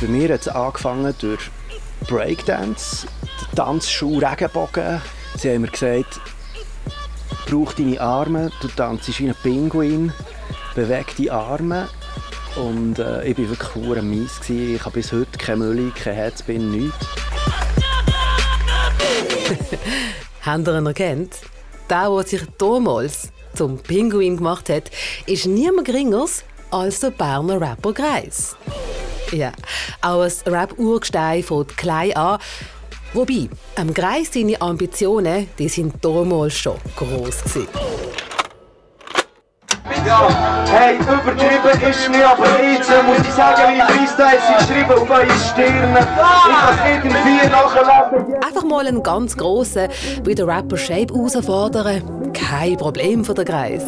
Bei mir hat es angefangen durch Breakdance, den Tanzschuh Regenbogen. Sie haben mir gesagt, brauch deine Arme, du tanzt wie ein Pinguin, beweg die Arme. Und äh, ich war wirklich hure mies. Gewesen. Ich habe bis heute keine Mülle, kein Herzbin, nichts. Habt ihr ihn erkannt? Der, der sich damals zum Pinguin gemacht hat, ist niemand Geringers als der Berner Rapper Greis. Ja, auch ein Rap-Urgestein von klein an. Wobei, am Greis seine Ambitionen, die sind damals schon gross gewesen. Ja, hey, übertrieben ist mir aber jetzt, muss ich sagen, meine Freestyles sind geschrieben auf eure Stirn. Ich kann es irgendwie nachlesen. Einfach mal einen ganz grossen, wie der Rapper Shape herausfordern. Kein Problem für den Greis.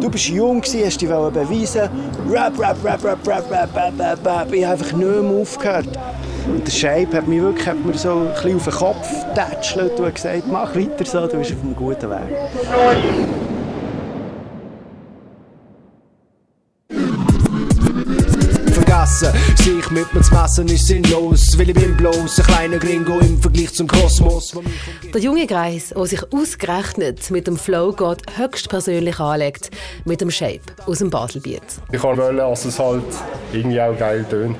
Du bist jung, hast dich beweisen Rap, Rap, Rap, Rap, Rap, Rap, Rap, Rap, Rap. Ich habe einfach nicht mehr aufgehört. Und der Shape hat mich wirklich hat mir so ein bisschen auf den Kopf getätschelt und gesagt, mach weiter so, du bist auf einem guten Weg. Sich mit mir zu messen ist sinnlos, weil ich bin bloß ein kleiner Gringo im Vergleich zum Kosmos. mich. Der junge Greis, der sich ausgerechnet mit dem Flow God höchstpersönlich anlegt, mit dem Shape aus dem Baselbiet. Ich wollte, dass es halt irgendwie auch geil tönt.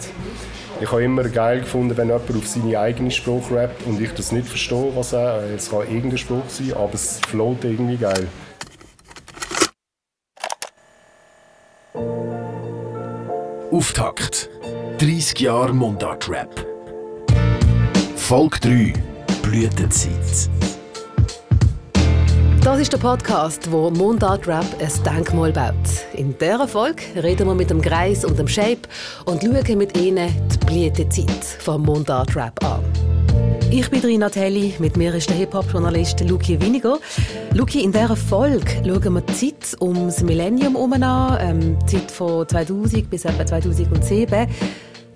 Ich habe immer geil gefunden, wenn jemand auf seine eigene Spruch rappt und ich das nicht verstehe, was er. Es kann irgendein Spruch sein, aber es float irgendwie geil. Auftakt. 30 Jahre Mundart-Rap. Folge 3. Blütenzeit. Das ist der Podcast, wo Mundart Rap ein Denkmal baut. In dieser Folge reden wir mit dem Greis und dem Shape und schauen mit ihnen die Blütezeit vom Mundart Rap an. Ich bin Rina Telli, mit mir ist der Hip-Hop-Journalist Luki Winiger. Luki, in dieser Folge schauen wir die Zeit ums Millennium um an, ähm, die Zeit von 2000 bis etwa 2007.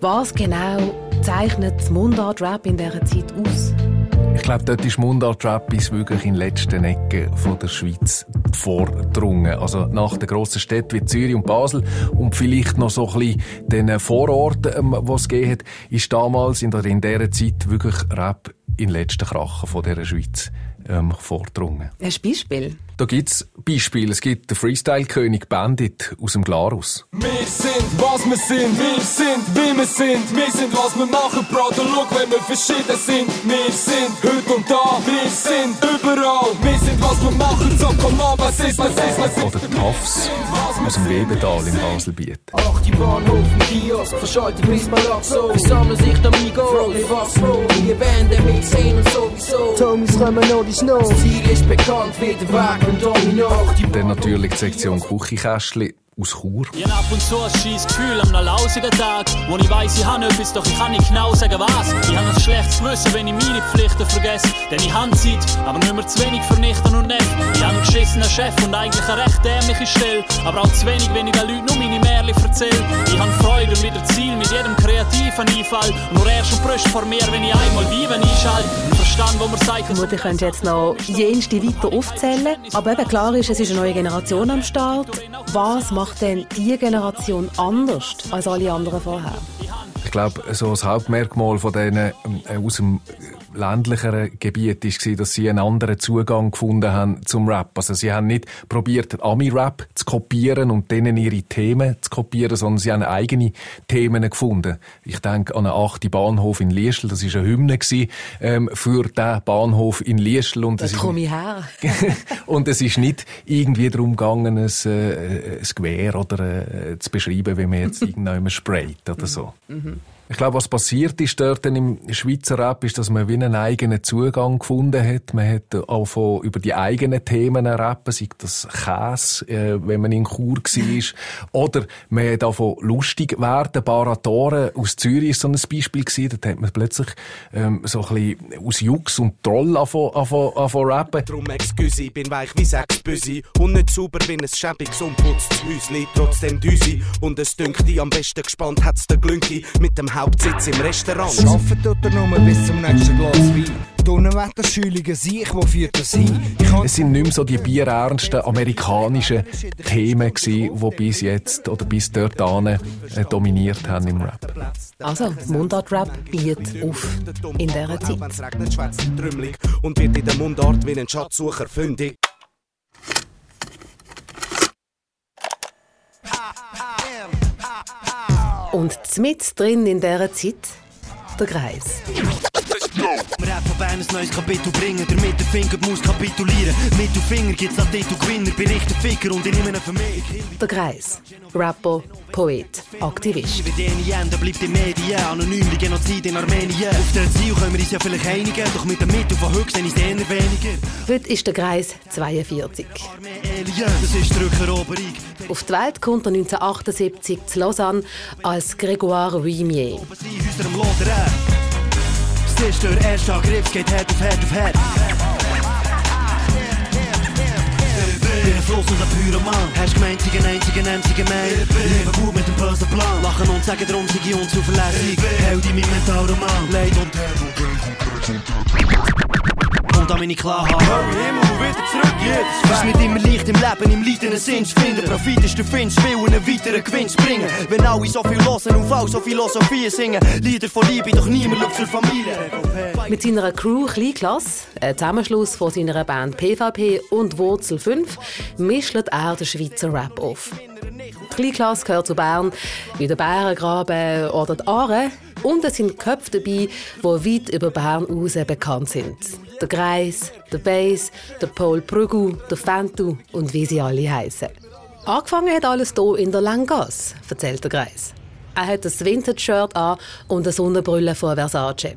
Was genau zeichnet das Mundart-Rap in dieser Zeit aus? Glaube, dort ist Mundart-Rap bis wirklich in den letzten Ecken von der Schweiz vordrungen. Also nach den grossen Städten wie Zürich und Basel und vielleicht noch so ein bisschen den Vororten, ähm, die es gegeben ist damals in, der, in dieser Zeit wirklich Rap in den letzten Krachen von dieser Schweiz ähm, vordrungen. Ein Beispiel? Da gibt es Beispiele. Es gibt den Freestyle-König Bandit aus dem Glarus. Wir sind, was wir sind, wir sind, wie wir sind, wir sind, was wir machen, Brother, look, wenn wir verschieden sind. Wir sind heute und da, wir sind überall, wir sind, was wir machen, so komm an, was ist, was ist, was ist. Oder Tafs aus dem Webental im Baselbiet. Ach, die Bahnhof, ein Kiosk, Verschaltung bis Palazzo. Wir sammeln sich da Migo, Rolli was wo. Wir werden mit sehen und sowieso. Tomis kommen noch die Snow. Das Ziel ist bekannt, wie der Weg dann natürlich die Sektion Küchenkästchen aus Chur. Ich hab ab und zu ein scheiß Gefühl am lausigen Tag, wo ich weiss, ich habe etwas, doch ich kann nicht genau sagen was. Ich habe ein schlechtes Gewissen, wenn ich meine Pflichten vergesse, denn ich habe Zeit, aber nicht mehr zu wenig vernichten und nicht. Ich habe einen geschissenen Chef und eigentlich eine recht dämliche Stelle, aber auch zu wenig, wenn ich den Leuten nur meine Märchen erzähle. Ich habe Freude und wieder Ziel mit jedem kreativen Einfall. Und nur erst und Brüste vor mir, wenn ich einmal Viven einschalte. Und Verstand, wo man sagt, Vermutlich könntest du jetzt noch jenste weiter aufzählen. Aber eben klar ist, es ist eine neue Generation am Start. Was macht denn diese Generation anders als alle anderen vorher? Ich glaube, so das Hauptmerkmal von denen äh, aus dem ländlicheren Gebiet war, dass sie einen anderen Zugang gefunden haben zum Rap. Also sie haben nicht probiert, Ami-Rap zu kopieren und denen ihre Themen zu kopieren, sondern sie haben eigene Themen gefunden. Ich denke an einen achten Bahnhof in Liestel, das war eine Hymne gewesen, ähm, für den Bahnhof in Liestel. Und Da es ist- komme ich her. und es ist nicht irgendwie darum gegangen, ein, äh, ein Gewehr oder äh, zu beschreiben, wie man jetzt irgendjemand sprayt oder so. Ich glaube, was passiert ist dort im Schweizer Rap, ist, dass man wie einen eigenen Zugang gefunden hat. Man hat auch von, über die eigenen Themen rappen, sei das Käse, äh, wenn man in Chur war. Oder man hat auch von lustig werden. Baratoren aus Zürich ist so ein Beispiel gewesen. Dort hat man plötzlich ähm, so ein bisschen aus Jux und Troll angefangen rappen. Drum excuse, bin weich wie sechs Büsi und nicht sauber wie ein schäbiges unputztes Häusli. Trotzdem düsi und es dünkt die am besten gespannt hat's der Glünki mit dem Hauptsitz im Restaurant. Arbeiten tut er nur bis zum nächsten Glas Wein. Donnerwetterschülige sich, wo führt das hin? Es sind nicht mehr so die bierernsten amerikanischen Themen gewesen, die bis jetzt oder bis dort äh, dominiert haben im Rap. Also, Mundart-Rap bietet auf in dieser Zeit. Und wird in der Mundart wie ein Schatzsucher fündig. Und mit drin in dieser Zeit der Kreis. Rap von Bern ein neues Kapitel bringen, der Mittelfinger muss kapitulieren. Mittelfinger gibt's an Titel Gewinner, berichten Ficker und ich nehme ihn für mich. Der Kreis. Rapper, Poet, Aktivist. Wie die Ende bleibt in Medien, anonym wie Genozid in Armenien. Auf der Ziel können wir uns ja vielleicht einigen, doch mit dem Mittel von höchst ist es eher weniger. Heute ist der Kreis 42. Das ist die Rückeroberung. Auf die Welt kommt er 1978 zu Lausanne als Grégoire Rimier. Das ist der erste Angriff, geht Herd auf Herd auf Herd. Bin ein Fluss und ein Pyroman. Hast gemeint, sie ein einziger, einziger Mann. Leben gut mit dem bösen Plan. Lachen und sagen drum, sie unzuverlässig. Held in meinem Mentalroman. Leid und und an meine Klarheit. Hurry, Himmel, wieder zurück, jetzt. Es ist nicht immer leicht im Leben, im Leid einen Sinn zu finden. Profit ist der Finch, will einen weiteren Gewinn springen. Wenn alle so viel hören und auch so Philosophie singen. Lieder von Liebe, doch niemand schaut zur Familie. Mit seiner Crew Kleinklasse, ein Zusammenschluss von seiner Band PvP und Wurzel 5, mischt er den Schweizer Rap auf. Kleinklasse gehört zu Bern, wie der Bärengraben oder die Aare. Und es sind Köpfe dabei, die weit über Bern hinaus bekannt sind. Der Greis, der Bass, der Paul Prügel, der Fantu und wie sie alle heißen. Angefangen hat alles hier in der Langasse, erzählt der Greis. Er hat ein Vintage-Shirt an und eine Sonnenbrille von Versace.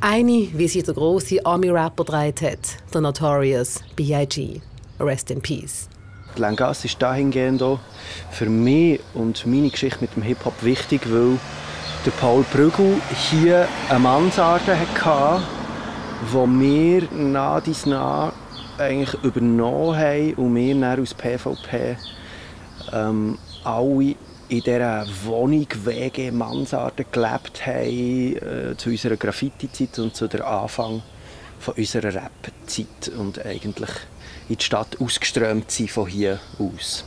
Eine, wie sie der große Army-Rapper dreht hat, der Notorious B.I.G. Rest in Peace. Die Langasse ist dahingehend auch für mich und meine Geschichte mit dem Hip-Hop wichtig, weil der Paul Brügel hier eine Mansarde hatte, wo wir nach dies nach eigentlich übernommen haben und wir dann aus PvP ähm, alle in dieser Wohnung WG Mansarde gelebt haben äh, zu unserer Graffiti-Zeit und zu der Anfang von unserer Rap-Zeit und eigentlich in die Stadt ausgeströmt sind von hier aus.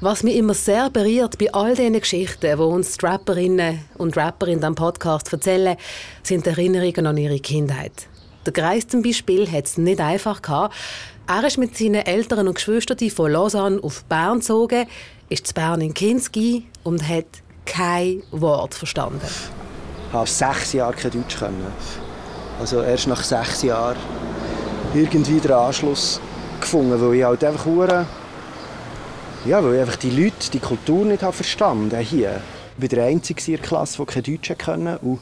Was mich immer sehr berührt bei all diesen Geschichten, die uns die Rapperinnen und Rapper in diesem Podcast erzählen, sind Erinnerungen an ihre Kindheit. Der Greis zum Beispiel hat es nicht einfach gehabt. Er ist mit seinen Eltern und Geschwistern von Lausanne auf Bern gezogen, ist zu Bern in Kinski und hat kein Wort verstanden. Ich habe sechs Jahre kein Deutsch können. Also erst nach sechs Jahren irgendwie den Anschluss gefunden, weil ich halt einfach ja, weil ich einfach die Leute, die Kultur nicht habe verstanden hier. Ich war der Einzige in der Klasse, der kein Deutsch konnte. Und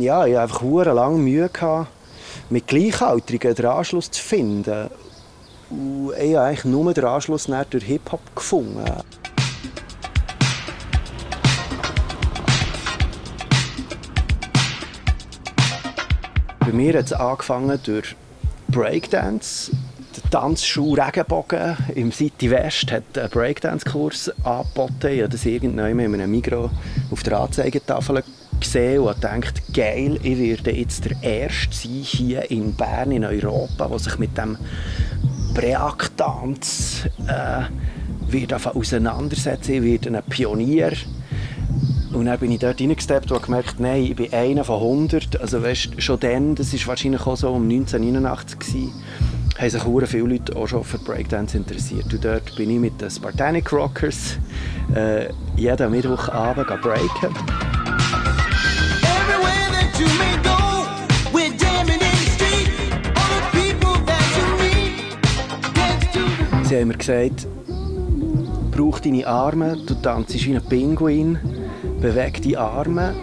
ja, ich hatte einfach lange Mühe, gehabt, mit Gleichaltrigen den Anschluss zu finden. Und ich habe eigentlich nur den Anschluss durch Hip-Hop gefunden. Bei mir hat es angefangen durch Breakdance Tanzschule Regenbogen im City West hat einen Breakdance-Kurs angeboten. Ich habe das irgendwann in einem Mikro auf der Anzeigetafel gesehen und gedacht, geil, ich werde jetzt der Erste sein hier in Bern, in Europa, der sich mit dem Break-Tanz äh, auseinandersetzen Ich werde ein Pionier. Und dann bin ich dort reingesteppt und gemerkt, nein, ich bin einer von 100. Also weißt, schon dann, das war wahrscheinlich auch so um 1989 gewesen, haben sich sehr viele Leute auch schon für Breakdance interessiert. Und dort bin ich mit den Spartanic Rockers äh, jeden Mittwochabend breaken. Sie haben mir gesagt, brauch deine Arme, du tanzt wie ein Pinguin, beweg die Arme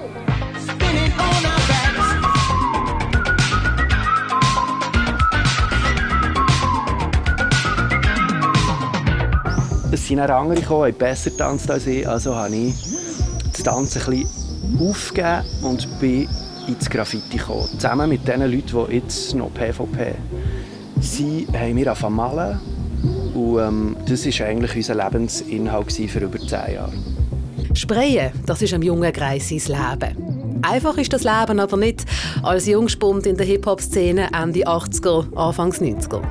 es sind auch andere gekommen, die besser tanzt als ich. Also habe ich das Tanzen ein aufgegeben und bin ins Graffiti gekommen. Zusammen mit den Leuten, die jetzt noch PvP sind, haben wir angefangen malen. Und ähm, das war eigentlich unser Lebensinhalt für über zehn Jahre. Sprayen, das ist einem jungen Greis sein Leben. Einfach ist das Leben aber nicht als Jungspund in der Hip-Hop-Szene Ende 80er, Anfangs 90er.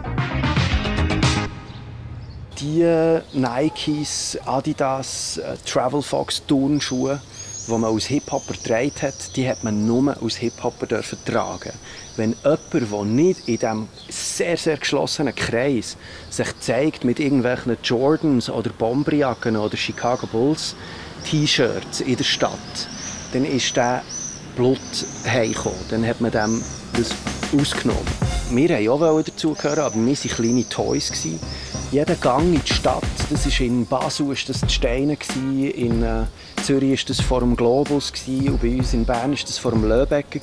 Die Nikes, Adidas, äh, Travel Fox Turnschuhe, die man als Hip-Hopper getragen hat, die hat man nur als Hip-Hopper tragen wenn jemand, der nicht in diesem sehr, sehr geschlossenen Kreis sich zeigt mit irgendwelchen Jordans oder Bomberjacken oder Chicago Bulls T-Shirts in der Stadt, dann ist der Blut heimgekommen. Dann hat man dem das ausgenommen. Wir wollten auch dazugehören, aber wir waren kleine Toys. Jeder Gang in die Stadt, das war in Basel ist das die Steine, in äh, Zürich war das vor dem Globus und bei uns in Bern war das vor dem Löbecken.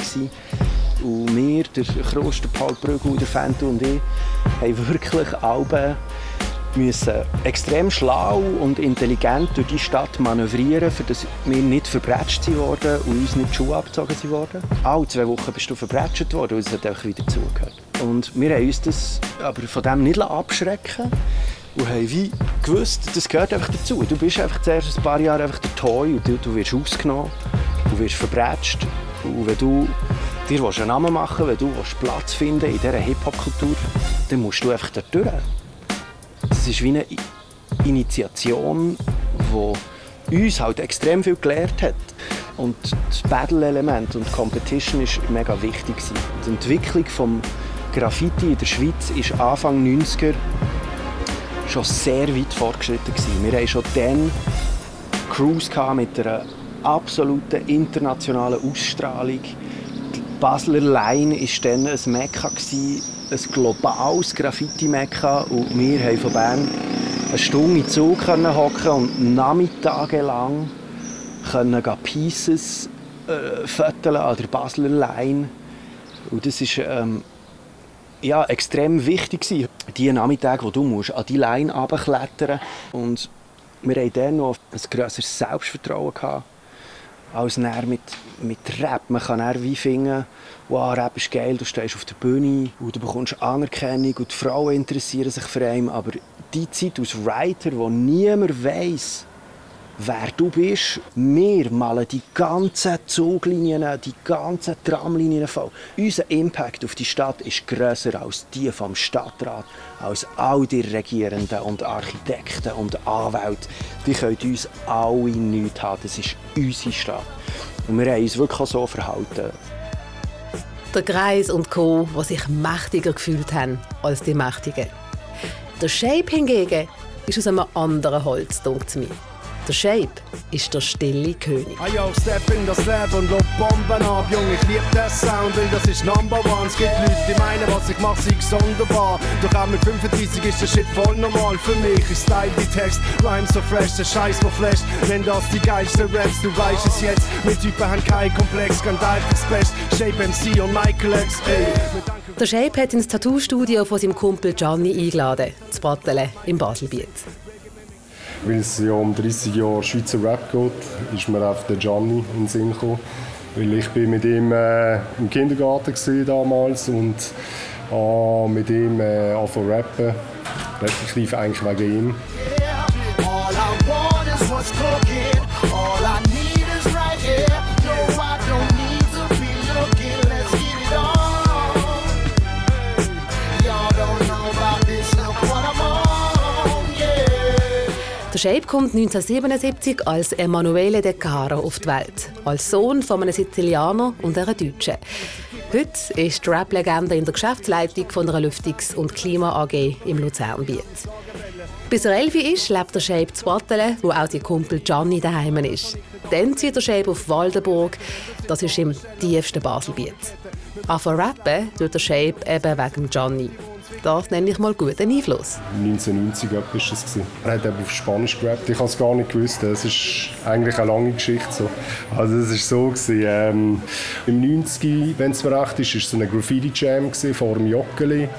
Und wir, der Krost, der Paul Brügel, der Fento und ich, haben wirklich alle müssen extrem schlau und intelligent durch die Stadt manövrieren, dass wir nicht verbrätscht wurden und uns nicht die Schuhe abgezogen wurden. Alle zwei Wochen bist du verbrätscht worden und es hat einfach wieder zugehört. Und wir haben uns das aber von dem nicht abschrecken und haben wie gewusst, das gehört einfach dazu. Du bist einfach zuerst ein paar Jahre einfach der Toy und du, du wirst ausgenommen, du wirst verbrätscht und wenn du dir einen Namen machen willst, wenn du Platz finden in dieser Hip-Hop-Kultur, dann musst du einfach da durch. Das ist wie eine Initiation, die uns halt extrem viel gelehrt hat. Und das Battle-Element und Competition war mega wichtig. Die Entwicklung des Graffiti in der Schweiz ist Anfang 90er schon sehr weit fortgeschritten. Wir hatten schon dann Crews mit einer absoluten internationalen Ausstrahlung. Die Basler Line war dann ein Mekka, ein globales Graffiti-Mekka. Und wir haben von Bern eine Stunde in Zug hocken und nachmittagelang können Pieces äh, an der Basler Line. Und das ist ähm, ja, extrem wichtig die Nachmittage, wo du musst, an die Line runterklettern. Und wir hatten dann noch ein grösseres Selbstvertrauen gehabt, als mit, mit Rap. Man kann dann wie finden, wow, Rap ist geil, du stehst auf der Bühne und du bekommst Anerkennung und die Frauen interessieren sich für einen, aber die Zeit als Writer, wo niemand weiß, wer du bist. Wir malen die ganzen Zuglinien, die ganzen Tramlinien voll. Unser Impact auf die Stadt ist grösser als die vom Stadtrat, als all die Regierenden und Architekten und Anwälte. Die können uns alle nichts haben. Das ist unsere Stadt. Und wir haben uns wirklich so verhalten. Der Kreis und Co., die sich mächtiger gefühlt haben als die Mächtigen. Der Shape hingegen ist aus einem anderen Holz, denkt mir. Der Shape ist der stille König. Ah yo, step in das Leben und lob Bomben ab, Junge, ich lieb den Sound, weil das ist Number One. Es gibt Leute, die meinen, was ich mache, sei sonderbar. Doch auch mit 35 ist der Shit voll normal. Für mich ist Style wie Text, Rhyme so fresh, der Scheiß, wo flasht. Nenn das die geilste Raps, du weißt es jetzt. Mit Typen haben kein Komplex, ganz einfach Best. Shape MC und Michael X, ey. Der Shape hat ins Tattoo-Studio von seinem Kumpel Gianni eingeladen, zu Battelen im Baselbiet weil es ja um 30 Jahre Schweizer Rap geht, ist mir auf den Gianni in den Sinn gekommen. Weil ich bin mit ihm äh, im Kindergarten damals und äh, mit ihm äh, angefangen rappen. Respektive eigentlich wegen ihm. Shape kommt 1977 als Emanuele De Caro auf die Welt, als Sohn von einem Sizilianer und einer Deutschen. Heute ist die Rap-Legende in der Geschäftsleitung von einer Lüftungs- und Klima AG im Luzernbiet. Bis er elf ist, lebt der Shape zu Wattelen, wo auch sein Kumpel Gianni daheim ist. Dann zieht der Shape auf Waldenburg, das ist im tiefsten Baselbiet. Anfangen rappen tut der Shape eben wegen Gianni. Das nenne ich mal guten Einfluss. 1990 war das. Er hat auf Spanisch gerappt. Ich habe es gar nicht gewusst. Das ist eigentlich eine lange Geschichte. So. Also es war so. Gewesen, ähm, Im 90 wenn es mir recht ist, war es eine Graffiti-Jam vor dem Joggeli.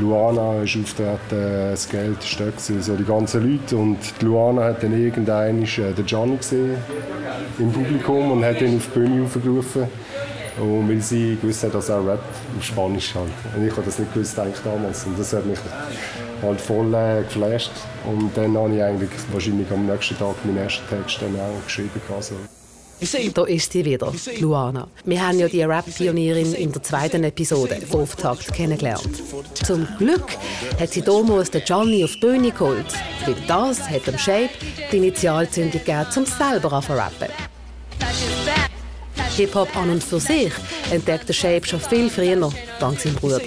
Luana ist auftreten, das Geld war da, so die ganzen Leute. Und Luana hat dann irgendwann äh, den Gianni gesehen im Publikum und hat ihn auf die Bühne aufgerufen. Und weil sie gewusst hat, dass er Rap auf Spanisch halt. Und ich habe das nicht gewusst eigentlich damals. Und das hat mich halt voll äh, geflasht. Und dann habe ich eigentlich wahrscheinlich am nächsten Tag meinen ersten Text dann auch geschrieben. Also. Da ist sie wieder, Luana. Wir haben ja die Rap-Pionierin in der zweiten Episode von Auftakt kennengelernt. Zum Glück hat sie damals den Johnny auf die Bühne geholt, weil das hat dem Shape die Initialzündung gegeben, um selber zu rappen. Hip-Hop an und für sich entdeckte Shape schon viel früher, dank seinem Bruder.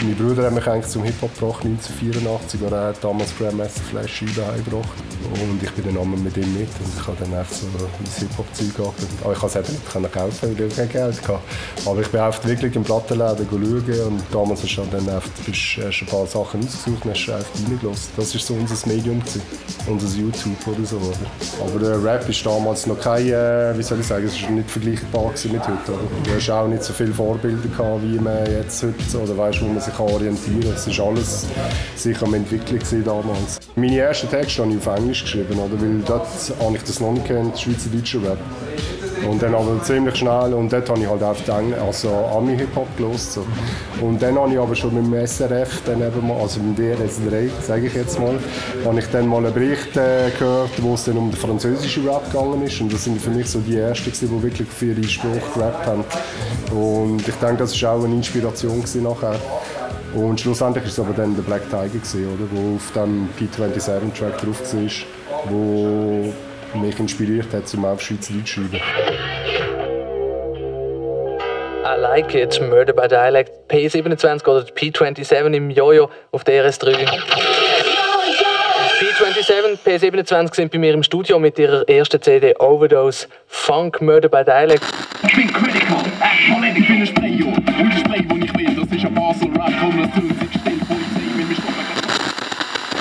Mein Bruder hat mich eigentlich zum Hip-Hop gebracht, 1984, und er damals Grandmaster Flash Scheiben heimgebracht. Und ich bin dann einmal mit ihm mit und ich habe dann einfach so mein Hip-Hop-Zeug gehabt. Aber ich konnte es eben nicht kaufen, weil ich kein Geld hatte. Aber ich bin einfach wirklich im Plattenladen schauen und damals hast du dann hast ein paar Sachen ausgesucht und hast einfach reingelassen. Das war so unser Medium, gewesen. unser YouTube oder so. Oder? Aber der Rap ist damals noch kein, äh, wie soll ich sagen, es war nicht vergleichbar mit heute. Oder? Du hast auch nicht so viele Vorbilder gehabt, wie man jetzt heute, oder weißt, wo man sich orientieren kann. Es war alles sich am Entwickeln damals. Meine ersten Texte habe ich auf Englisch geschrieben, oder? weil dort habe ich das noch nicht kennt, Schweizerdeutscher Rap. Und dann aber ziemlich schnell, und dort habe ich halt auf den, also Ami-Hip-Hop gelost. So. Und dann habe ich aber schon mit dem SRF, dann eben mal, also mit DRS3, sage ich jetzt mal, habe ich dann mal einen Bericht äh, gehört, wo es dann um den französischen Rap gegangen ist. Und das sind für mich so die Ersten, die wirklich für ihre Spruch gerappt haben. Und ich denke, das war auch eine Inspiration nachher. Und schlussendlich war es aber dann der Black Tiger, gewesen, oder? wo auf dem P27-Track drauf war, wo mich inspiriert hat, um auf Schweizerdeutsch zu schreiben. I like it, Murder by Dialect, P27 oder P27 im Jojo auf der RS3. P27, P27 sind bei mir im Studio mit ihrer ersten CD Overdose Funk Murder by Dialect. Ich bin critical, actually, ich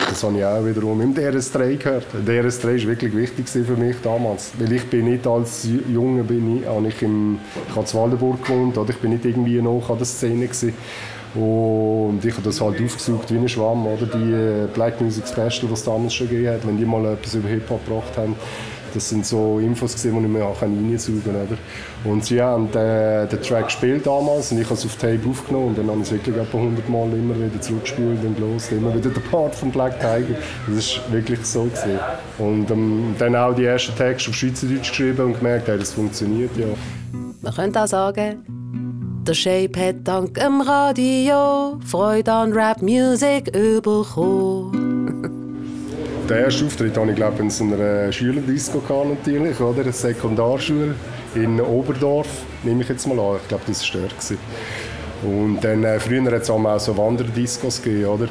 Das habe ich auch wiederum im DRS3 gehört. Der DRS3 war wirklich wichtig für mich damals. Weil ich bin nicht als Junge, bin ich, habe ich in Waldenburg gewohnt, oder ich bin nicht irgendwie noch an der Szene gewesen. Und ich habe das halt aufgesucht wie ein Schwamm, oder? Die äh, Black Music Special, die es damals schon gegeben hat, wenn die mal etwas über Hip-Hop gebracht haben. Das sind so Infos, die ich mir auch reinsaugen kann. Und sie haben den, den Track gespielt damals und ich habe es auf Tape aufgenommen und dann habe ich es wirklich etwa 100 Mal immer wieder zurückgespielt und los, immer wieder der Part von Black Tiger. Das war wirklich so. Gewesen. Und ähm, dann auch die ersten Texte auf Schweizerdeutsch geschrieben und gemerkt, hey, das funktioniert ja. Man könnte auch sagen, der Shape hat dank dem Radio Freude an Rap-Music bekommen. Den ersten Auftritt hatte ich glaube in so einer Schülerdisco natürlich, oder? Eine Sekundarschule in Oberdorf, nehme ich jetzt mal an. Ich glaube, das war dort. Und dann, äh, früher hat es auch so Wanderdiscos gegeben, oder?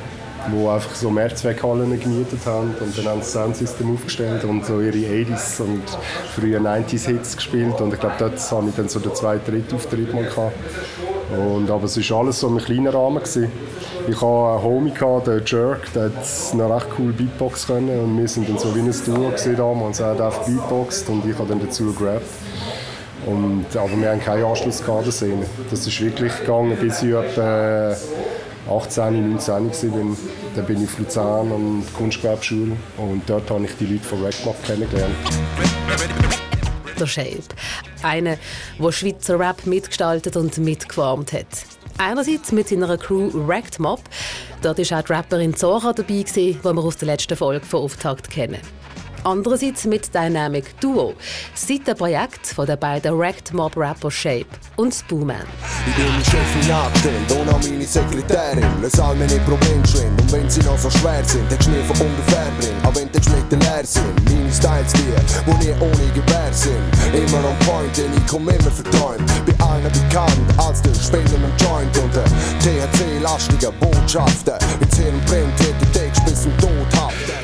Wo einfach so Mehrzweckhallen gemietet haben und dann haben sie Soundsystem aufgestellt und so ihre 80s und frühe 90s Hits gespielt und ich glaube, dort hatte ich dann so den zweiten, dritten Auftritt mal gehabt. Und, aber es war alles so im kleinen Rahmen. Gewesen. Ich hatte einen Homie, gehabt, den Jerk, der hat noch recht cool Beatbox können und wir sind dann so wie ein Duo damals. Er hat einfach Beatboxt und ich habe dann dazu gerappt. Und, aber wir haben keinen Anschluss Szene. Das ist wirklich gegangen, bis ich etwa 18, 19 war. Dann bin ich Luzern an der Kunstgewerbeschule und dort habe ich die Leute von Rackmob kennengelernt. Der Shape. Einer, der Schweizer Rap mitgestaltet und mitgeformt hat. Einerseits mit seiner Crew Wrecked Mob. Dort war auch die Rapperin Zora dabei, die wir aus der letzten Folge von Auftakt kennen. Andererseits mit Dynamic Duo, das Seitenprojekt von den beiden Wrecked Mob Rapper Shape und Spooman. Ich bin mein Chef in Akten, ohne meine Sekretärin. Lass all meine Probleme schwimmen. Und wenn sie noch so schwer sind, hättest du nie von ungefähr bringen. Auch wenn die Geschmetter leer sind, meine Styles die, wo nie ohne Gewehr sind. Immer on point, denn ich komm immer verträumt. Bei allen bekannt als der Spieler im Joint und der THC-lastige Botschaften. In ihrem brennt, hätte Text bis zum haften.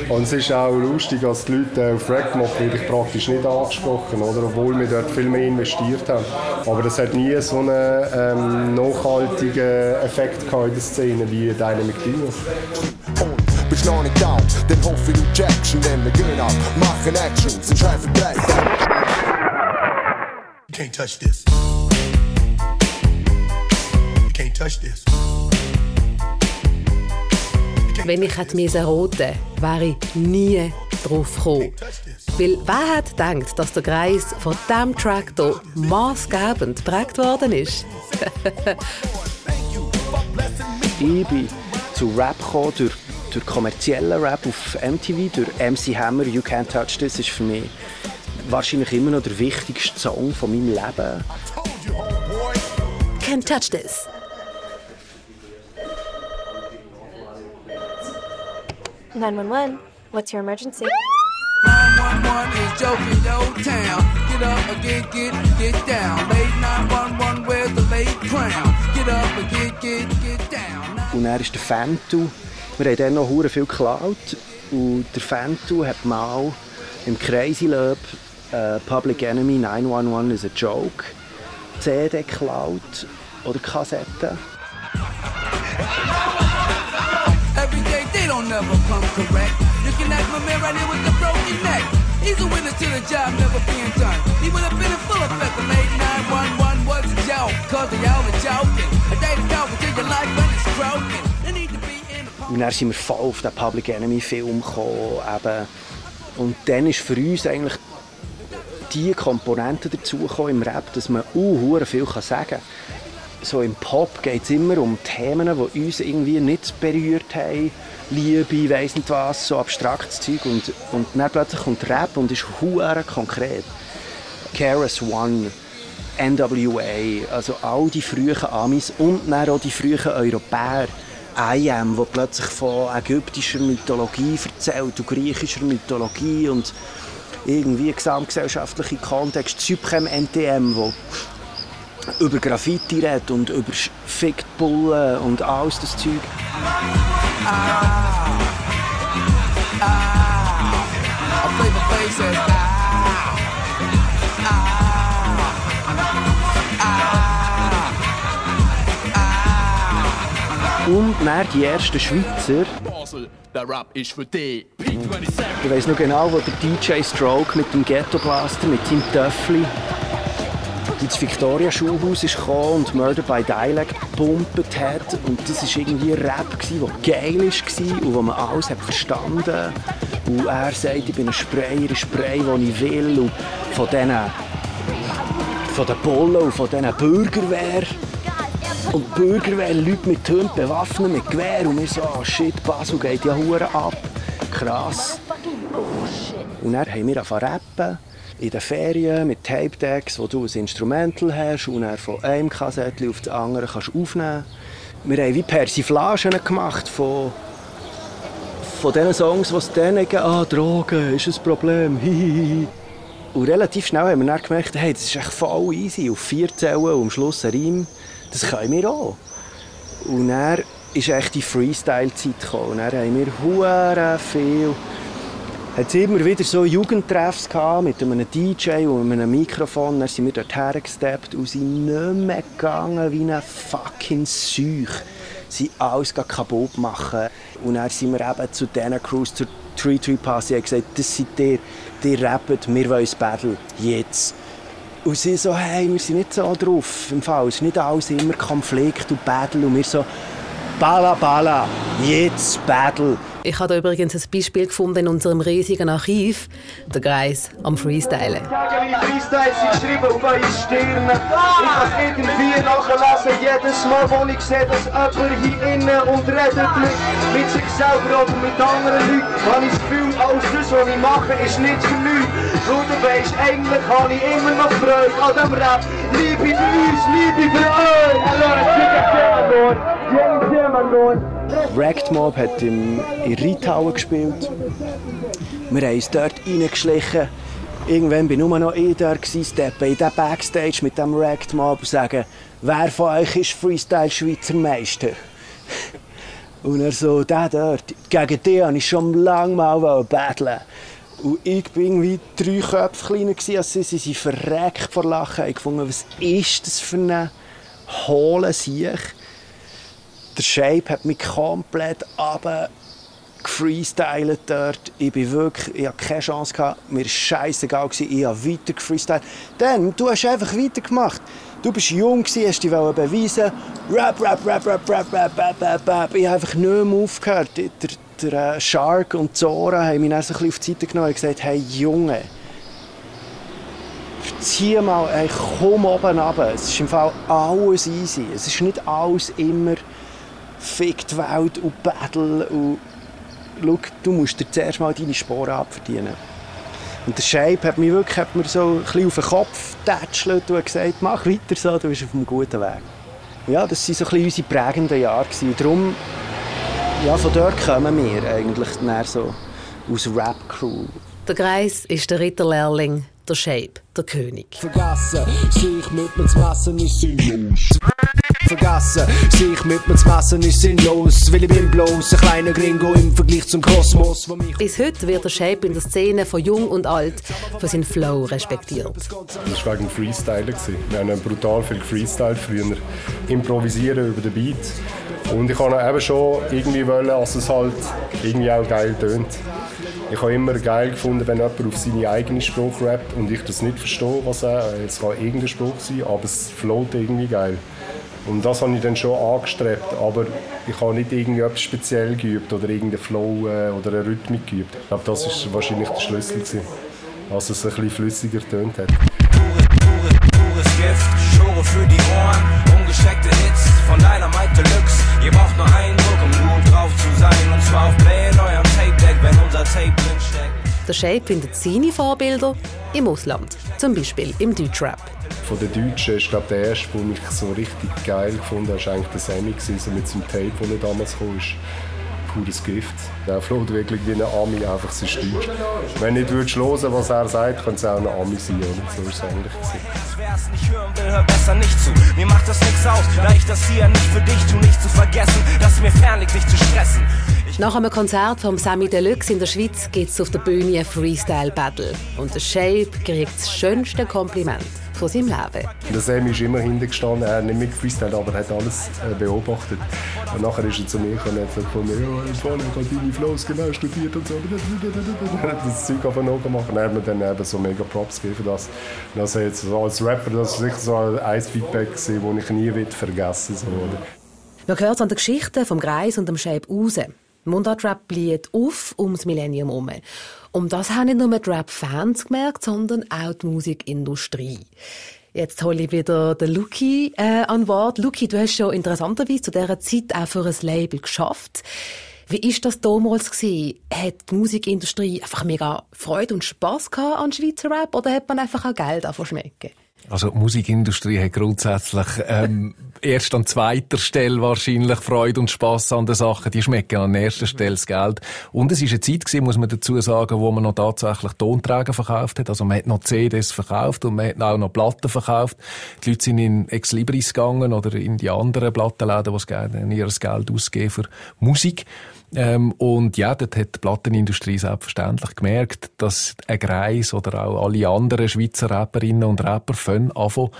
Und es ist auch lustig, als die Leute auf Rackmob werde ich praktisch nicht angesprochen, oder? obwohl wir dort viel mehr investiert haben. Aber das hat nie so einen ähm, nachhaltigen Effekt in der Szene wie Dynamic Duo. Bist noch nicht down, dann hoffe ich, du checkst und dann wir gehen ab, machen Action, sind verdreht. You can't touch this. You can't touch this. Wenn ich hätte müssen roten, wäre ich nie drauf gekommen. Weil wer hat gedacht, dass der Kreis von diesem Track hier maßgebend geprägt worden ist? ich bin zu Rap gekommen durch durch kommerziellen Rap auf MTV, durch MC Hammer, You Can't Touch This, ist für mich wahrscheinlich immer noch der wichtigste Song von meinem Leben. Can't touch this. Nine one one. What's your emergency? 911 is joking your town. Get up and get, get, get down. Late 911, where's the late crown? Get up and get, get, get down. Und er ist der Fantu. Wir haben dann noch hure viel geklaut. Und der Fantu hat mal im Crazy Lab äh, Public Enemy 911 is a Joke CD geklaut oder Kassette. They don't never come correct. Looking at my man right here with the broken neck. He's a witness to the job never being done. He would have been in full effect. The late 911 was a joke. Cause they all were joking. A day to go until your life when it's broken. They need to be in Und dann sind wir voll auf den Public Enemy Film gekommen. Eben. Und dann ist für uns eigentlich die Komponente dazugekommen im Rap, dass man uh, viel sagen kann. So im Pop geht es immer um Themen, die uns irgendwie nicht berührt haben. Liebe, weiss nicht was, so abstraktes Zeug. Und, und dann plötzlich kommt Rap und ist hure konkret. KRS One, NWA, also all die frühen Amis und dann auch die frühen Europäer. IAM, wo plötzlich von ägyptischer Mythologie erzählt und griechischer Mythologie und irgendwie gesamtgesellschaftliche Kontext. Zypchem NTM, wo über Graffiti redet und über Fickt Bullen und alles das Zeug. Ah, ah. Ah, Und dann die ersten Schweizer. Basel, der Rap ist für dich. Ich weiss noch genau, wo der DJ Stroke mit dem Ghetto Blaster, mit seinem Töffli ins Victoria Schulhaus ist gekommen und Murder by Dialect gepumpt hat. Und das war irgendwie ein Rap, der geil war und wo man alles hat verstanden Und er sagt, ich bin ein Sprayer, ich spray, wo ich will. Und von diesen von den Bullen und von diesen Bürgerwehr. Und die Bürgerwehr, Leute mit Hunden bewaffnet, mit Gewehr. Und wir so, oh shit, Basel geht ja hure ab. Krass. Und dann haben wir angefangen zu rappen in den Ferien mit Tape-Decks, wo du ein Instrumental hast und dann von einem Kassettchen auf das andere kannst aufnehmen Wir haben wie Persiflagen gemacht von, von den Songs, die dann geben, ah, Drogen ist ein Problem. Und relativ schnell haben wir dann gemerkt, hey, das ist echt voll easy, auf vier Zellen und am Schluss ein Reim, das können wir auch. Und dann ist echt die Freestyle-Zeit gekommen. Und dann haben wir viel hat es immer wieder so Jugendtreffs gehabt mit einem DJ und einem Mikrofon. Dann sind wir dort hergesteppt und sind nicht mehr gegangen wie ein fucking Seuch. Sie alles kaputt machen. Und dann sind wir eben zu diesen Crews, zur Tree Tree Pass, und gesagt, das seid ihr, ihr rappt, wir wollen Battle, jetzt. Und sie so, hey, wir sind nicht so drauf im Fall. Es ist nicht alles immer Konflikt und Battle. Und wir so, Bala Bala, jetzt Battle. Ich habe da übrigens ein Beispiel gefunden in unserem riesigen Archiv, der Kreis am Freestylen. Meine Freestyles sind geschrieben auf eure Stirn. Ich kann es irgendwie nachlesen. Jedes Mal, wo ich sehe, dass jemand hier innen und redet mit, sich selber oder mit anderen Leuten, habe ich das Gefühl, alles das, was ich mache, ist nicht für nichts. Weil du weisst, eigentlich habe ich immer noch Freude an dem Rap. Liebe für uns, Liebe für euch. Hallo, James Zimmermann. Wrecked Mob hat im, in Reithauen gespielt. Wir haben uns dort reingeschlichen. Irgendwann bin nur noch ich da, steppe in den Backstage mit dem Wrecked Mob und sage, wer von euch ist Freestyle Schweizer Meister? Und er so, der dort, gegen den wollte ich schon lange mal battlen. Und ich war irgendwie drei Köpfe kleiner als sie. Sie sind verreckt vor Lachen. Ich fand, was ist das für ein hohler Sieg? Der Shape hat mich komplett runter gefreestylt dort. Ich bin wirklich, ich hatte keine Chance gehabt. Mir war scheißegal ich habe weiter gefreestylt. Dann, du hast einfach weitergemacht. Du bist jung gewesen, hast dich beweisen. Rap, rap, rap, rap, rap, rap, rap, rap, rap. Ich habe einfach nicht mehr aufgehört. Der, der äh, Shark und Zora haben mich dann so ein bisschen auf die Seite genommen und gesagt, hey Junge, zieh mal, hey, komm oben runter. Es ist im Fall alles easy. Es ist nicht alles immer fickt Welt und Battle und schau, du musst dir zuerst mal deine Sporen abverdienen. Und der Shape hat mich wirklich hat mir so ein bisschen auf den Kopf getätschelt und gesagt, mach weiter so, du bist auf einem guten Weg. Ja, das waren so ein bisschen unsere prägenden Jahre. Darum, ja, von dort kommen wir eigentlich so aus Rap-Crew. Der Kreis ist der Ritterlehrling, der Shape, der König. Vergessen, sehe ich mit mir zu messen ist sinnlos. Vergessen, sehe ich mit mir zu messen ist sinnlos. Weil ich bin bloß ein kleiner Gringo im Vergleich zum Kosmos. Bis heute wird der Shape in der Szene von jung und alt für seinen Flow respektiert. Das war wegen Freestyler. Wir haben brutal viel gefreestylt früher. Improvisieren über den Beat. Und ich wollte eben schon irgendwie wollen, dass es halt irgendwie auch geil tönt. Ich habe immer geil gefunden, wenn jemand auf seine eigene Spruch rappt und ich das nicht verstehe, was er. Es kann irgendein Spruch sein, aber es float irgendwie geil. Und das habe ich dann schon angestrebt, aber ich habe nicht irgendetwas speziell geübt oder irgendeinen Flow äh, oder eine Rhythmik geübt. Ich glaube, das war wahrscheinlich der Schlüssel, gewesen, dass es ein bisschen flüssiger tönt hat. Pures Gift, Schore für die Ohren, ungesteckte Hits von Dynamite Deluxe. Ihr braucht nur einen Druck, um gut drauf zu sein, und zwar auf Play in eurem Tape-Deck, wenn unser Tape drinsteckt. Der Shape findet seine Vorbilder im Ausland, zum Beispiel im Deutschrap. Von den Deutschen ist glaube der erste, der mich so richtig geil gefunden hat, war eigentlich der Sammy, so mit seinem Tape, das er damals kam. Pures Gift. Der float wirklich wie ein Ami, einfach sein Deutsch. Wenn du nicht würdest hören, was er sagt, könnte es auch ein Ami sein. Oder? So ist es eigentlich. Wer es nicht hören will, hör besser nicht zu. Mir macht das nichts aus, da ich das hier nicht für dich tu, nicht zu vergessen, dass mir fern liegt, dich zu stressen. Nach einem Konzert vom Sammy Deluxe in der Schweiz gibt es auf der Bühne ein Freestyle-Battle. Und der Shape kriegt das schönste Kompliment von seinem Leben. Der Sammy ist immer hintergestanden, er hat nicht mitgefreestylt, aber er hat alles äh, beobachtet. Und nachher ist er zu mir gekommen und hat gesagt, ja, ich habe deine Flows genau studiert und so. Er hat das Zeug auf den gemacht und er hat mir dann eben so mega Props gegeben für das. Und also jetzt so als Rapper, das ist sicher so ein Feedback das ich nie vergessen so, Man hört an den Geschichten vom Greis und dem Shape raus. Mundartrap blüht auf ums Millennium herum. Und das haben nicht nur die Rap-Fans gemerkt, sondern auch die Musikindustrie. Jetzt hole ich wieder den Luki äh, an Wort. Luki, du hast schon interessanterweise zu dieser Zeit auch für ein Label geschafft. Wie ist das damals gewesen? Hat die Musikindustrie einfach mega Freude und Spass gehabt an Schweizer Rap oder hat man einfach auch Geld davon schmecken? Also die Musikindustrie hat grundsätzlich ähm, erst an zweiter Stelle wahrscheinlich Freude und Spass an den Sachen. Die schmecken an erster Stelle das Geld. Und es war eine Zeit gewesen, muss man dazu sagen, wo man noch tatsächlich Tonträger verkauft hat. Also man hat noch CDs verkauft und man hat auch noch Platten verkauft. Die Leute sind in Ex Libris gegangen oder in die anderen Plattenläden, die ihr Geld ausgeben für Musik. Ähm, und ja, dort hat die Plattenindustrie selbstverständlich gemerkt, dass ein Greis oder auch alle anderen Schweizer Rapperinnen und Rapper von anfangen,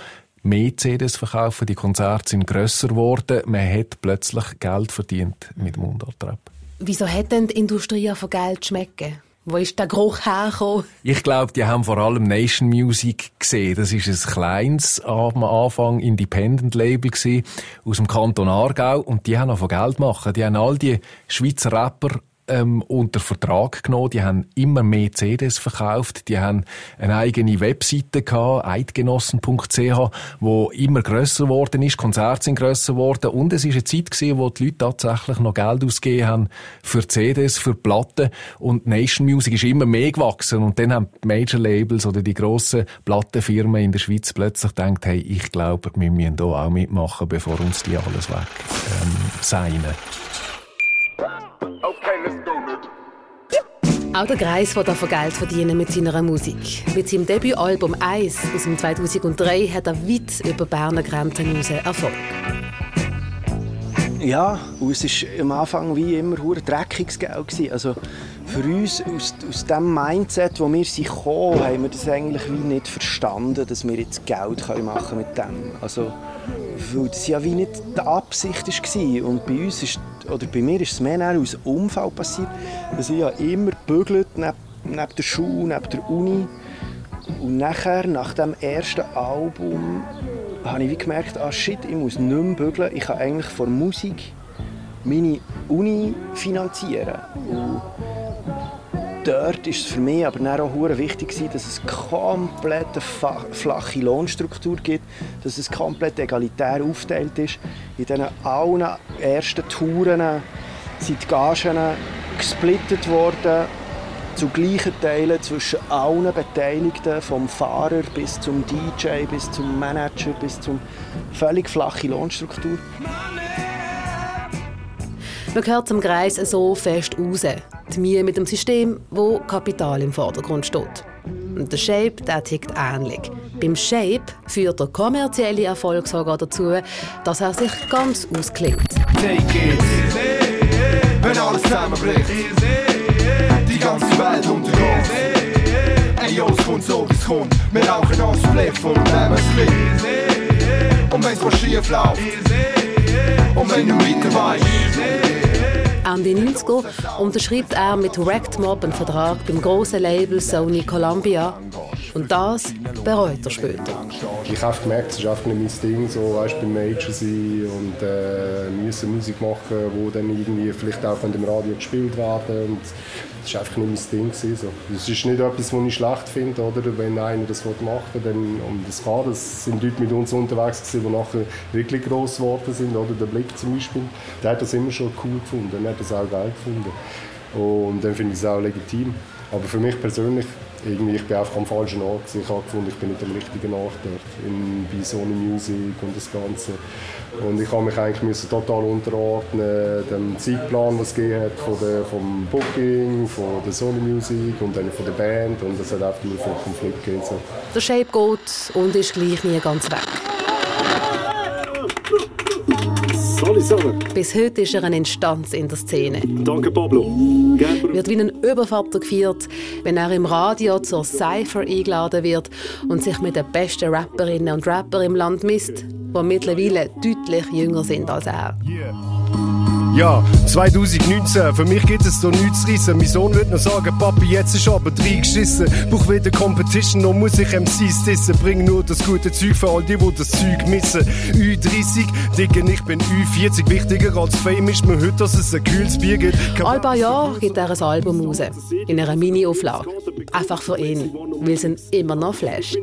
mehr CDs verkaufen, die Konzerte sind grösser geworden, man hat plötzlich Geld verdient mit Mundartrap. Wieso hat denn die Industrie von Geld schmecken? Wo ist der Geruch hergekommen? Ich glaube, die haben vor allem Nation Music gesehen. Das ist ein kleines, am Anfang Independent Label gewesen, aus dem Kanton Aargau. Und die haben auch von Geld machen. Die haben all die Schweizer Rapper ähm, unter Vertrag genommen. Die haben immer mehr CDs verkauft. Die haben eine eigene Webseite gehabt, eidgenossen.ch, wo immer grösser geworden ist. Konzerte sind grösser geworden. Und es ist eine Zeit gewesen, wo die Leute tatsächlich noch Geld ausgegeben haben für CDs, für Platten. Und Nation Music ist immer mehr gewachsen. Und dann haben die Major Labels oder die grossen Plattenfirmen in der Schweiz plötzlich gedacht, hey, ich glaube, wir müssen hier auch mitmachen, bevor uns die alles weg ähm, seien. Auch der Greis will davon Geld verdienen mit seiner Musik. Mit seinem Debütalbum «Eis» aus dem 2003 hat er weit über Berner Grenzen Erfolg. Ja, und es war am Anfang wie immer hure dreckiges Geld. Also für uns, aus, aus dem Mindset, wo wir sind gekommen, haben wir das eigentlich wie nicht verstanden, dass wir jetzt Geld machen können mit dem. Also, weil das ja wie nicht die Absicht war. Und bei uns ist oder bei mir ist es mehr aus Unfall passiert, dass ich ja immer bügelt neben, neben der Schule, neben der Uni. Und nachher, nach dem ersten Album, habe ich wie gemerkt, ah shit, ich muss nicht mehr bügeln. Ich kann eigentlich von Musik meine Uni finanzieren. Und dort ist es für mich aber auch wichtig dass es eine komplett flache Lohnstruktur gibt, dass es komplett egalitär aufgeteilt ist. In diesen allen ersten Touren sind die Gagen aufgesplittet worden zu gleichen Teilen zwischen allen Beteiligten, vom Fahrer bis zum DJ, bis zum Manager, bis zum völlig flache Lohnstruktur. Man gehört zum Kreis so fest raus. Die Mühe mit dem System, wo Kapital im Vordergrund steht. Und der Shape der tickt ähnlich. Beim Shape führt der kommerzielle Erfolg sogar dazu, dass er sich ganz ausklingt. Take it, wenn alles zusammenbricht, die ganze Welt untergeht. Ey, yo, es kommt so, wie es kommt. Wir rauchen als Spliff und nehmen es mit. Und wenn's mal schief läuft, und wenn du weiter weißt, Ende 90er unterschreibt er mit Wrecked Mob einen Vertrag beim grossen Label Sony Columbia. Und das bereut er später. Ich habe gemerkt, es ist einfach nicht mein Ding, so weißt, beim Major sein und äh, müssen Musik machen, die dann irgendwie vielleicht auch von dem Radio gespielt werden. Und das war einfach nicht mein Ding. Gewesen, so. Es ist nicht etwas, was ich schlecht finde, oder? wenn einer das machen will, dann um das geht. Es sind Leute mit uns unterwegs, gewesen, die nachher wirklich gross geworden sind. Oder? Der Blick zum Beispiel, der hat das immer schon cool gefunden, der hat das auch geil gefunden. Und dann finde ich es auch legitim. Aber für mich persönlich, irgendwie, ich bin einfach am falschen Ort. Ich habe gefunden, ich bin nicht am richtigen Ort dort, in, bei Sony Music und das Ganze. Und ich habe mich eigentlich müssen total unterordnen, dem Zeitplan, was es hat, von der, vom Booking, von der Sony Music und dann von der Band. Und das hat einfach immer viel Konflikt gegeben. So. Der Shape geht und ist gleich nie ganz weg. Bis heute ist er eine Instanz in der Szene. Danke, Pablo. Gern. Wird wie ein Übervater gefeiert, wenn er im Radio zur Cypher eingeladen wird und sich mit den besten Rapperinnen und Rappern im Land misst, die mittlerweile deutlich jünger sind als er. Ja, 2019, für mich geht es so nichts zu reissen. Mein Sohn wird noch sagen, Papi, jetzt ist aber drei geschissen. Brauch wieder Competition, noch muss ich MCs dissen. Bring nur das gute Zeug für all die, die das Zeug missen. Ü30, Digga, ich bin Ü40. Wichtiger als Fame ist mir heute, dass es ein kühles Bier gibt. All paar Jahre gibt er ein Album raus. In einer Mini-Auflage. Einfach für ihn, weil es ihn immer noch flasht.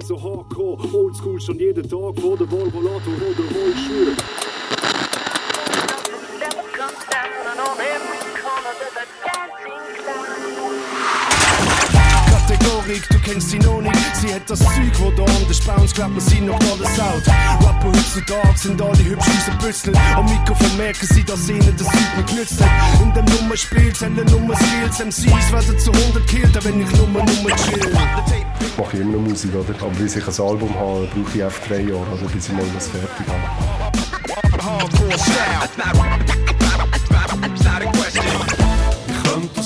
Kategorik, du kennst sie noch nicht. Sie hat das Zeug, wo da anders bei uns glaubt, man sie noch alles out. Rapper heutzutage sind alle hübsch wie so Büssel. Am Mikrofon merken sie, dass ihnen das Zeug nicht genützt hat. In dem Nummer spielt, zählen Nummer Skills. MCs werden zu 100 killt, wenn ich Nummer Nummer chill. Ich mache immer noch Musik, oder? aber bis ich ein Album habe, brauche ich einfach drei Jahre, oder? bis ich mal das fertig habe. Ich könnte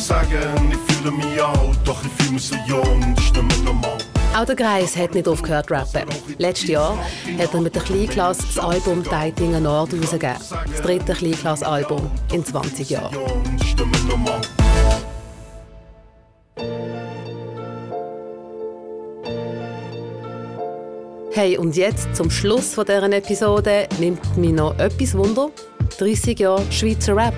sagen, ich fühle mich alt, doch ich fühle mich so jung, das mehr normal. Auch der Greis hat nicht aufgehört zu rappen. Letztes Jahr hat er mit der Kleinklasse das Album «Deitinger Nord» herausgegeben. Das dritte Kleinklasse-Album in 20 Jahren. Hey, und jetzt zum Schluss von dieser Episode nimmt mich noch etwas Wunder. 30 Jahre Schweizer Rap.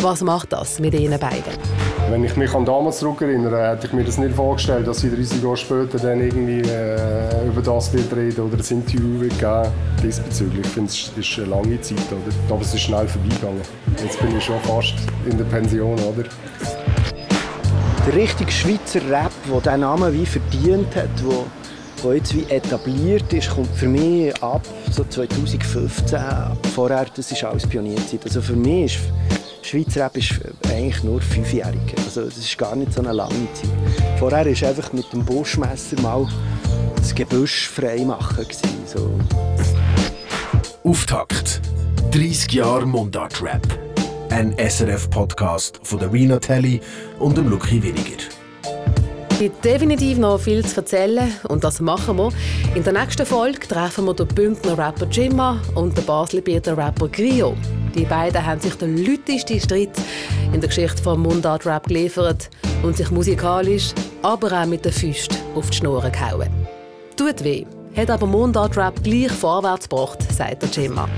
Was macht das mit Ihnen beiden? Wenn ich mich an damals zurückerinnere, hätte ich mir das nicht vorgestellt, dass ich 30 Jahre später dann irgendwie äh, über das wird reden oder ein Interview geben diesbezüglich. Ich finde, es ist eine lange Zeit, oder? aber es ist schnell vorbeigegangen. Jetzt bin ich schon fast in der Pension, oder? Der richtige Schweizer Rap, der diesen Namen wie verdient hat, wo, wo jetzt wie etabliert ist, kommt für mich ab so 2015. Vorher, das ist alles Pionierzeit. Also für mich ist Schweizer Rap ist eigentlich nur fünfjährig. Also das ist gar nicht so eine lange Zeit. Vorher war einfach mit dem Buschmesser mal das Gebüsch frei machen. gewesen, So. Auftakt. 30 Jahre Mundart-Rap. Ein SRF-Podcast von der Rina Telly und dem Lucky Winiger. Es gibt definitiv noch viel zu erzählen und das machen wir. In der nächsten Folge treffen wir den Bündner Rapper Jimma und den Baselbieter Rapper Grio. Die beiden haben sich den lütesten Streit in der Geschichte vom Mundart-Rap geliefert und sich musikalisch, aber auch mit den Füßen auf die Schnur gehauen. Tut weh, hat aber Mundart-Rap gleich vorwärts gebracht, sagt der Jimma.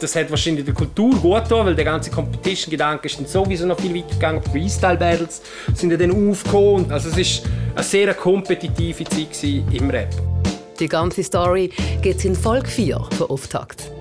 Das hat wahrscheinlich der Kultur gut getan, weil der ganze Competition-Gedanke ist dann sowieso noch viel weiter gegangen. Freestyle-Battles sind ja dann aufgekommen. Also es war eine sehr kompetitive Zeit im Rap. Die ganze Story es in Folge 4 von Auftakt.